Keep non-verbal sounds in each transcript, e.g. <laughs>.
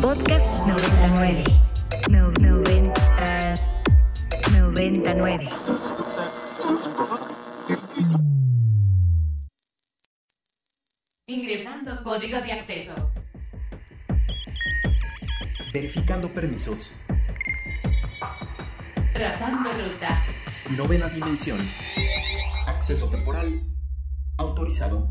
Podcast 99. No, 90, 99. Ingresando código de acceso. Verificando permisos. Trazando ruta. Novena dimensión. Acceso temporal. Autorizado.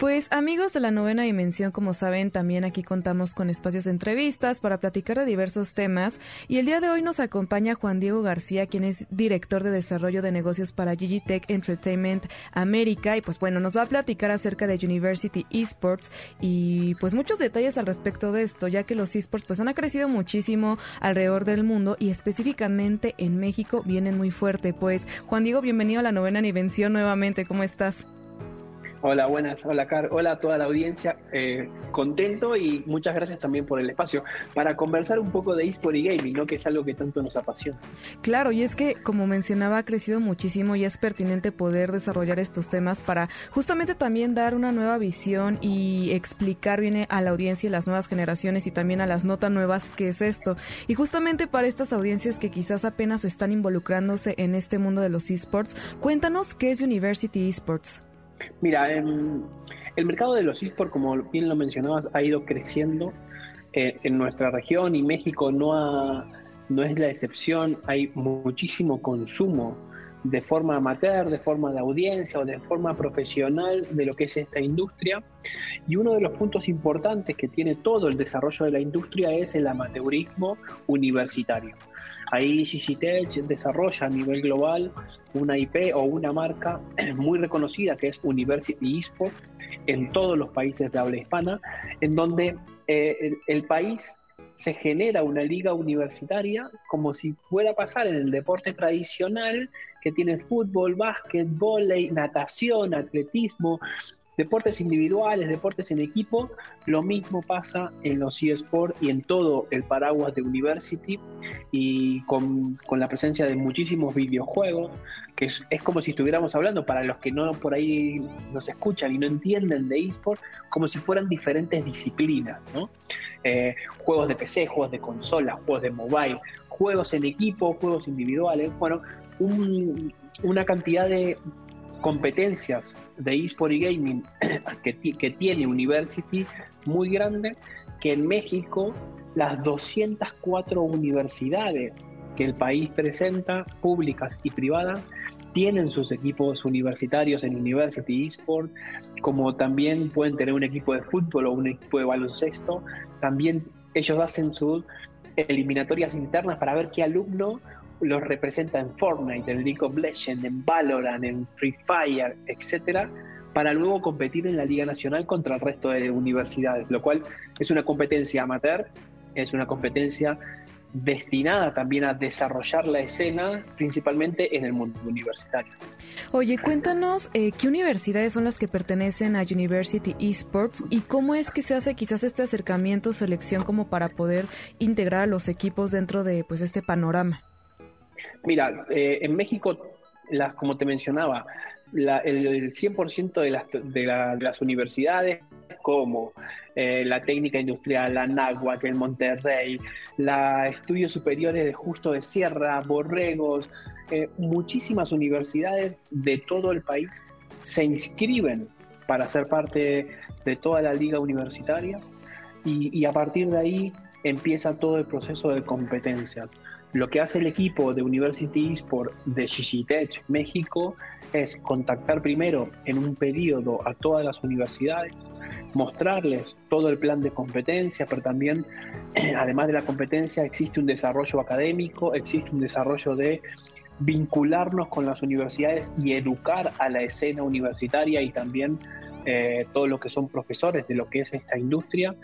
Pues amigos de la novena dimensión, como saben, también aquí contamos con espacios de entrevistas para platicar de diversos temas y el día de hoy nos acompaña Juan Diego García, quien es director de desarrollo de negocios para Tech Entertainment América y pues bueno, nos va a platicar acerca de University Esports y pues muchos detalles al respecto de esto, ya que los esports pues han crecido muchísimo alrededor del mundo y específicamente en México vienen muy fuerte. Pues Juan Diego, bienvenido a la novena dimensión nuevamente, ¿cómo estás? Hola, buenas. Hola, Car. Hola a toda la audiencia. Eh, contento y muchas gracias también por el espacio para conversar un poco de eSport y gaming, ¿no? que es algo que tanto nos apasiona. Claro, y es que, como mencionaba, ha crecido muchísimo y es pertinente poder desarrollar estos temas para justamente también dar una nueva visión y explicar bien a la audiencia y las nuevas generaciones y también a las notas nuevas qué es esto. Y justamente para estas audiencias que quizás apenas están involucrándose en este mundo de los esports, cuéntanos qué es University Esports. Mira, em, el mercado de los esports, como bien lo mencionabas, ha ido creciendo eh, en nuestra región y México no, no es la excepción. Hay muchísimo consumo de forma amateur, de forma de audiencia o de forma profesional de lo que es esta industria. Y uno de los puntos importantes que tiene todo el desarrollo de la industria es el amateurismo universitario. Ahí Tech desarrolla a nivel global una IP o una marca <clears throat> muy reconocida que es University Esports en todos los países de habla hispana, en donde eh, el, país se genera una liga universitaria como si fuera a pasar en el deporte tradicional que tiene fútbol, básquet, volei, natación, atletismo, Deportes individuales, deportes en equipo, lo mismo pasa en los eSports y en todo el paraguas de University y con, la presencia de muchísimos videojuegos, que es, como si estuviéramos hablando, para los que no por ahí nos escuchan y no entienden de eSports, como si fueran diferentes disciplinas, ¿no? Eh, juegos de PC, juegos de consola, juegos de mobile, juegos en equipo, juegos individuales, bueno, una cantidad de, competencias de eSport y gaming <clears throat> que, tiene University muy grande, que en México las 204 universidades que el país presenta, públicas y privadas, tienen sus equipos universitarios en University eSport, como también pueden tener un equipo de fútbol o un equipo de baloncesto. También ellos hacen sus eliminatorias internas para ver qué alumno los representa en Fortnite, en League of Legends, en Valorant, en Free Fire, etcétera, para luego competir en la Liga Nacional contra el resto de universidades, lo cual es una competencia amateur, es una competencia destinada también a desarrollar la escena, principalmente en el mundo universitario. Oye, cuéntanos eh, qué universidades son las que pertenecen a University Esports y cómo es que se hace quizás este acercamiento, selección como para poder integrar a los equipos dentro de pues este panorama. Mira, eh, en México, las, como te mencionaba, el, 100% de las, de, las universidades como eh, la técnica industrial, la NAGUAC, el Monterrey, la Estudios Superiores de Justo de Sierra, Borregos, eh, muchísimas universidades de todo el país se inscriben para ser parte de toda la liga universitaria y a partir de ahí empieza todo el proceso de competencias. Lo que hace el equipo de University Esport de Tech México es contactar primero en un periodo a todas las universidades, mostrarles todo el plan de competencia, pero también, <clears throat> además de la competencia, existe un desarrollo académico, existe un desarrollo de vincularnos con las universidades y educar a la escena universitaria y también eh, todos los que son profesores de lo que es esta industria.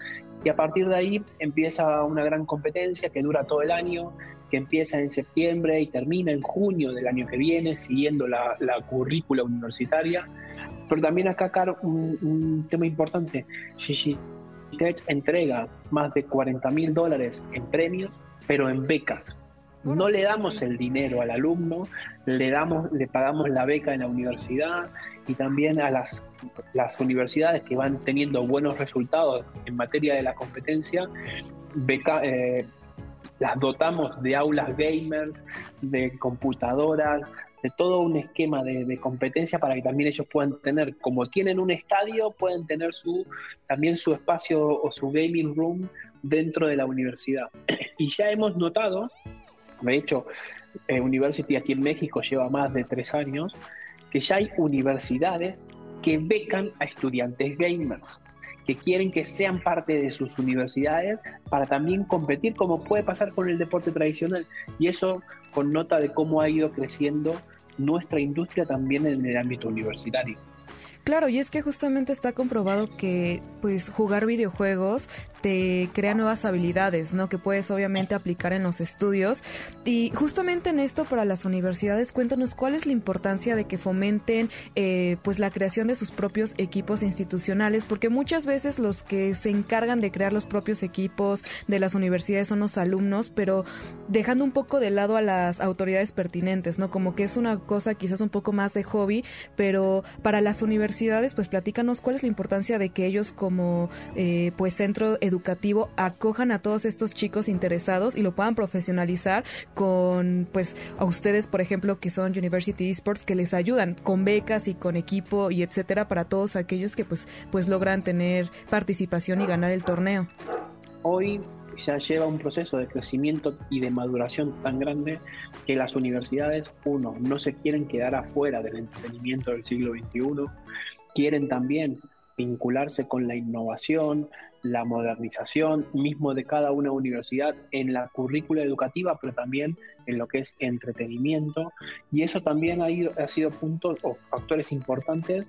Y a partir de ahí empieza una gran competencia que dura todo el año, que empieza en septiembre y termina en junio del año que viene, siguiendo la, currícula universitaria. Pero también acá, Caro, un, tema importante. Gigi Tech entrega más de 40 mil dólares en premios, pero en becas. No le damos el dinero al alumno, le, damos, le pagamos la beca en la universidad y también a las, las universidades que van teniendo buenos resultados en materia de la competencia, beca, eh, las dotamos de aulas gamers, de computadoras, de todo un esquema de, competencia para que también ellos puedan tener, como tienen un estadio, pueden tener su también su espacio o su gaming room dentro de la universidad. <clears throat> Y ya hemos notado, de hecho, eh, University aquí en México lleva más de tres años, que ya hay universidades que becan a estudiantes gamers que quieren que sean parte de sus universidades para también competir como puede pasar con el deporte tradicional. Y eso con nota de cómo ha ido creciendo nuestra industria también en el ámbito universitario. Claro, y es que justamente está comprobado que pues jugar videojuegos te crea nuevas habilidades, ¿no? Que puedes obviamente aplicar en los estudios. Y justamente en esto para las universidades, cuéntanos cuál es la importancia de que fomenten eh, pues la creación de sus propios equipos institucionales, porque muchas veces los que se encargan de crear los propios equipos de las universidades son los alumnos, pero dejando un poco de lado a las autoridades pertinentes, ¿no? Como que es una cosa quizás un poco más de hobby, pero para las universidades pues platícanos cuál es la importancia de que ellos como eh, pues centro educativo acojan a todos estos chicos interesados y lo puedan profesionalizar con pues a ustedes, por ejemplo, que son University Esports, que les ayudan con becas y con equipo y etcétera para todos aquellos que pues, pues logran tener participación y ganar el torneo. Hoy ya lleva un proceso de crecimiento y de maduración tan grande que las universidades, uno, no se quieren quedar afuera del entretenimiento del siglo XXI, quieren también vincularse con la innovación, la modernización mismo de cada una universidad en la currícula educativa, pero también en lo que es entretenimiento. Y eso también ha, ido, ha sido puntos o factores importantes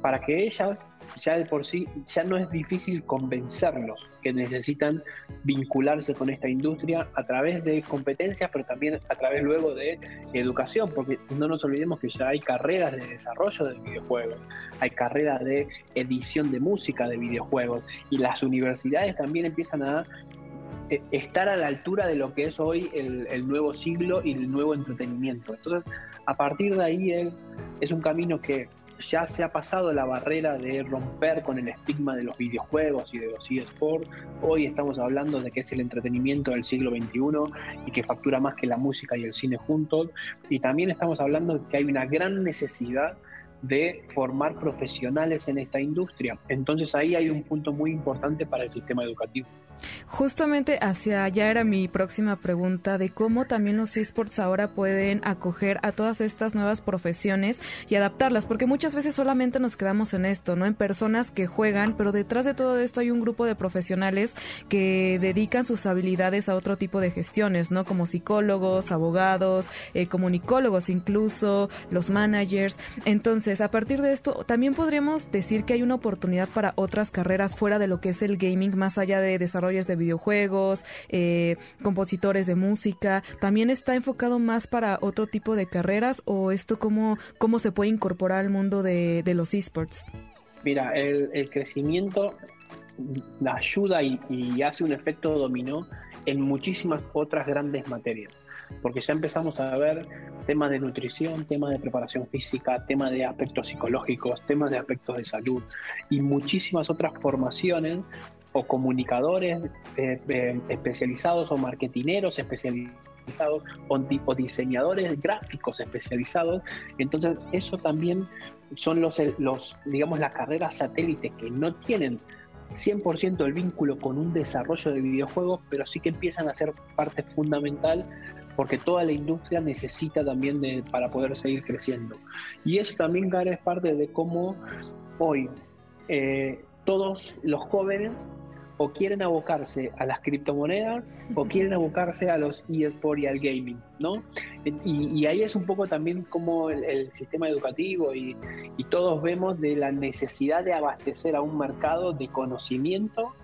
para que ellas ya de por sí ya no es difícil convencerlos que necesitan vincularse con esta industria a través de competencias, pero también a través luego de educación, porque no nos olvidemos que ya hay carreras de desarrollo de videojuegos, hay carreras de edición de música de videojuegos y las universidades también empiezan a estar a la altura de lo que es hoy el, el, nuevo siglo y el nuevo entretenimiento. Entonces, a partir de ahí es, es un camino que ya se ha pasado la barrera de romper con el estigma de los videojuegos y de los eSports. Hoy estamos hablando de que es el entretenimiento del siglo XXI y que factura más que la música y el cine juntos. Y también estamos hablando de que hay una gran necesidad de formar profesionales en esta industria. Entonces ahí hay un punto muy importante para el sistema educativo. Justamente hacia allá era mi próxima pregunta de cómo también los esports ahora pueden acoger a todas estas nuevas profesiones y adaptarlas, porque muchas veces solamente nos quedamos en esto, ¿no? En personas que juegan, pero detrás de todo esto hay un grupo de profesionales que dedican sus habilidades a otro tipo de gestiones, ¿no? Como psicólogos, abogados, eh, comunicólogos incluso, los managers. Entonces, a partir de esto, también podríamos decir que hay una oportunidad para otras carreras fuera de lo que es el gaming, más allá de desarrollo de videojuegos, eh, compositores de música, ¿también está enfocado más para otro tipo de carreras o esto cómo, cómo se puede incorporar al mundo de, los esports? Mira, el, crecimiento ayuda y hace un efecto dominó en muchísimas otras grandes materias porque ya empezamos a ver temas de nutrición, temas de preparación física, temas de aspectos psicológicos, temas de aspectos de salud y muchísimas otras formaciones o comunicadores eh, eh, especializados o marketineros especializados o, diseñadores gráficos especializados. Entonces, eso también son los, los, digamos, las carreras satélites que no tienen 100% el vínculo con un desarrollo de videojuegos, pero sí que empiezan a ser parte fundamental porque toda la industria necesita también de, para poder seguir creciendo. Y eso también, es parte de cómo hoy eh, todos los jóvenes o quieren abocarse a las criptomonedas o quieren abocarse a los eSports y al gaming, ¿no? Y, ahí es un poco también como el, sistema educativo y, y, todos vemos de la necesidad de abastecer a un mercado de conocimiento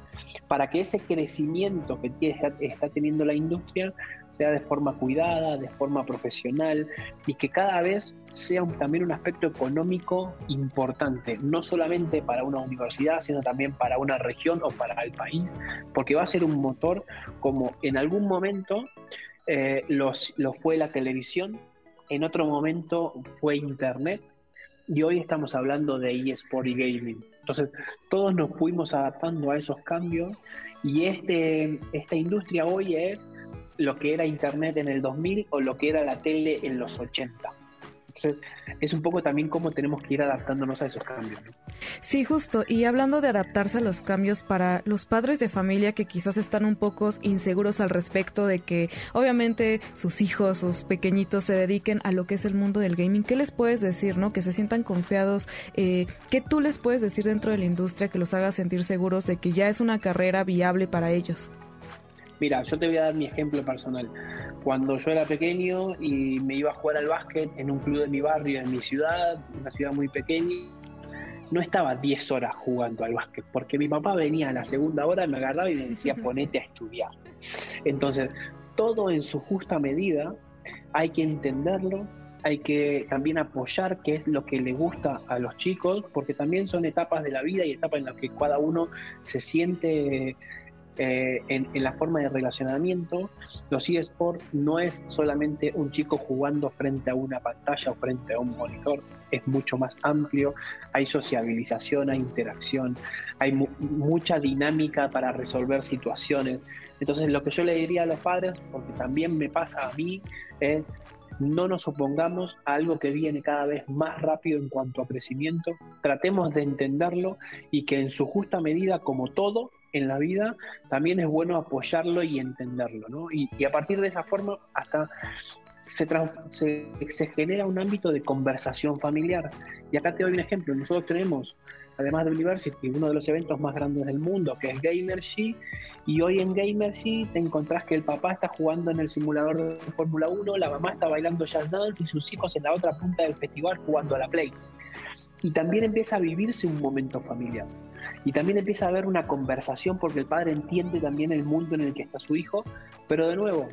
para que ese crecimiento que está teniendo la industria sea de forma cuidada, de forma profesional y que cada vez sea también un aspecto económico importante, no solamente para una universidad, sino también para una región o para el país, porque va a ser un motor como en algún momento eh, lo fue la televisión, en otro momento fue Internet y hoy estamos hablando de eSport y gaming. Entonces, todos nos fuimos adaptando a esos cambios y este, esta industria hoy es lo que era Internet en el 2000 o lo que era la tele en los 80. Entonces, es un poco también cómo tenemos que ir adaptándonos a esos cambios. Sí, justo. Y hablando de adaptarse a los cambios para los padres de familia que quizás están un poco inseguros al respecto de que obviamente sus hijos, sus pequeñitos se dediquen a lo que es el mundo del gaming, ¿qué les puedes decir, no? Que se sientan confiados. Eh, ¿Qué tú les puedes decir dentro de la industria que los haga sentir seguros de que ya es una carrera viable para ellos? Mira, yo te voy a dar mi ejemplo personal. Cuando yo era pequeño y me iba a jugar al básquet en un club de mi barrio, en mi ciudad, una ciudad muy pequeña, no estaba 10 horas jugando al básquet, porque mi papá venía a la segunda hora, me agarraba y me decía, <laughs> ponete a estudiar. Entonces, todo en su justa medida, hay que entenderlo, hay que también apoyar qué es lo que le gusta a los chicos, porque también son etapas de la vida y etapas en las que cada uno se siente eh, en, la forma de relacionamiento, los eSports no es solamente un chico jugando frente a una pantalla o frente a un monitor, es mucho más amplio, hay sociabilización, hay interacción, hay mucha dinámica para resolver situaciones. Entonces lo que yo le diría a los padres, porque también me pasa a mí, es no nos opongamos a algo que viene cada vez más rápido en cuanto a crecimiento, tratemos de entenderlo y que en su justa medida, como todo, en la vida, también es bueno apoyarlo y entenderlo, ¿no? Y, a partir de esa forma hasta se, se, genera un ámbito de conversación familiar. Y acá te doy un ejemplo, nosotros tenemos, además de University, uno de los eventos más grandes del mundo, que es Gamergy, y hoy en Gamergy te encontrás que el papá está jugando en el simulador de Fórmula 1, la mamá está bailando jazz dance y sus hijos en la otra punta del festival jugando a la Play. Y también empieza a vivirse un momento familiar. Y también empieza a haber una conversación porque el padre entiende también el mundo en el que está su hijo, pero de nuevo,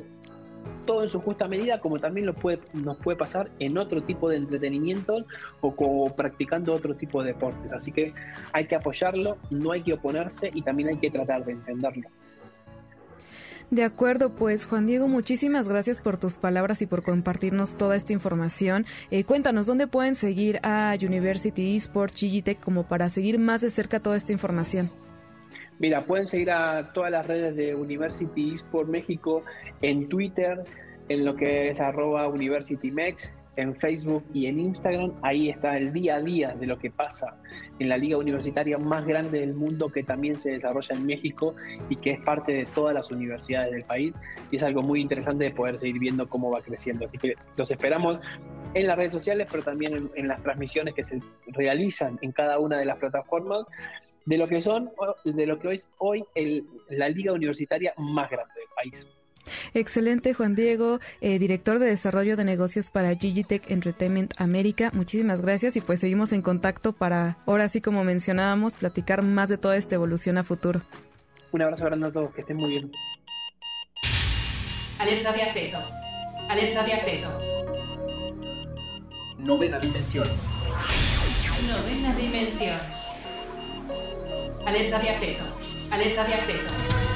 todo en su justa medida, como también lo puede, nos puede pasar en otro tipo de entretenimiento o como practicando otro tipo de deportes. Así que hay que apoyarlo, no hay que oponerse y también hay que tratar de entenderlo. De acuerdo, pues Juan Diego, muchísimas gracias por tus palabras y por compartirnos toda esta información. Eh, cuéntanos, ¿dónde pueden seguir a University Esports, Gigitech, como para seguir más de cerca toda esta información? Mira, pueden seguir a todas las redes de University Esports México en Twitter, en lo que es arroba UniversityMex, en Facebook y en Instagram, ahí está el día a día de lo que pasa en la liga universitaria más grande del mundo que también se desarrolla en México y que es parte de todas las universidades del país. Y es algo muy interesante de poder seguir viendo cómo va creciendo. Así que los esperamos en las redes sociales, pero también en, las transmisiones que se realizan en cada una de las plataformas de lo que son, de lo que es hoy la liga universitaria más grande del país. Excelente, Juan Diego, eh, director de desarrollo de negocios para Gigitech Entertainment América. Muchísimas gracias y pues seguimos en contacto para, ahora sí como mencionábamos, platicar más de toda esta evolución a futuro. Un abrazo grande a todos, que estén muy bien. Alerta de acceso. Alerta de acceso. Novena dimensión. Novena dimensión. Alerta de acceso. Alerta de acceso.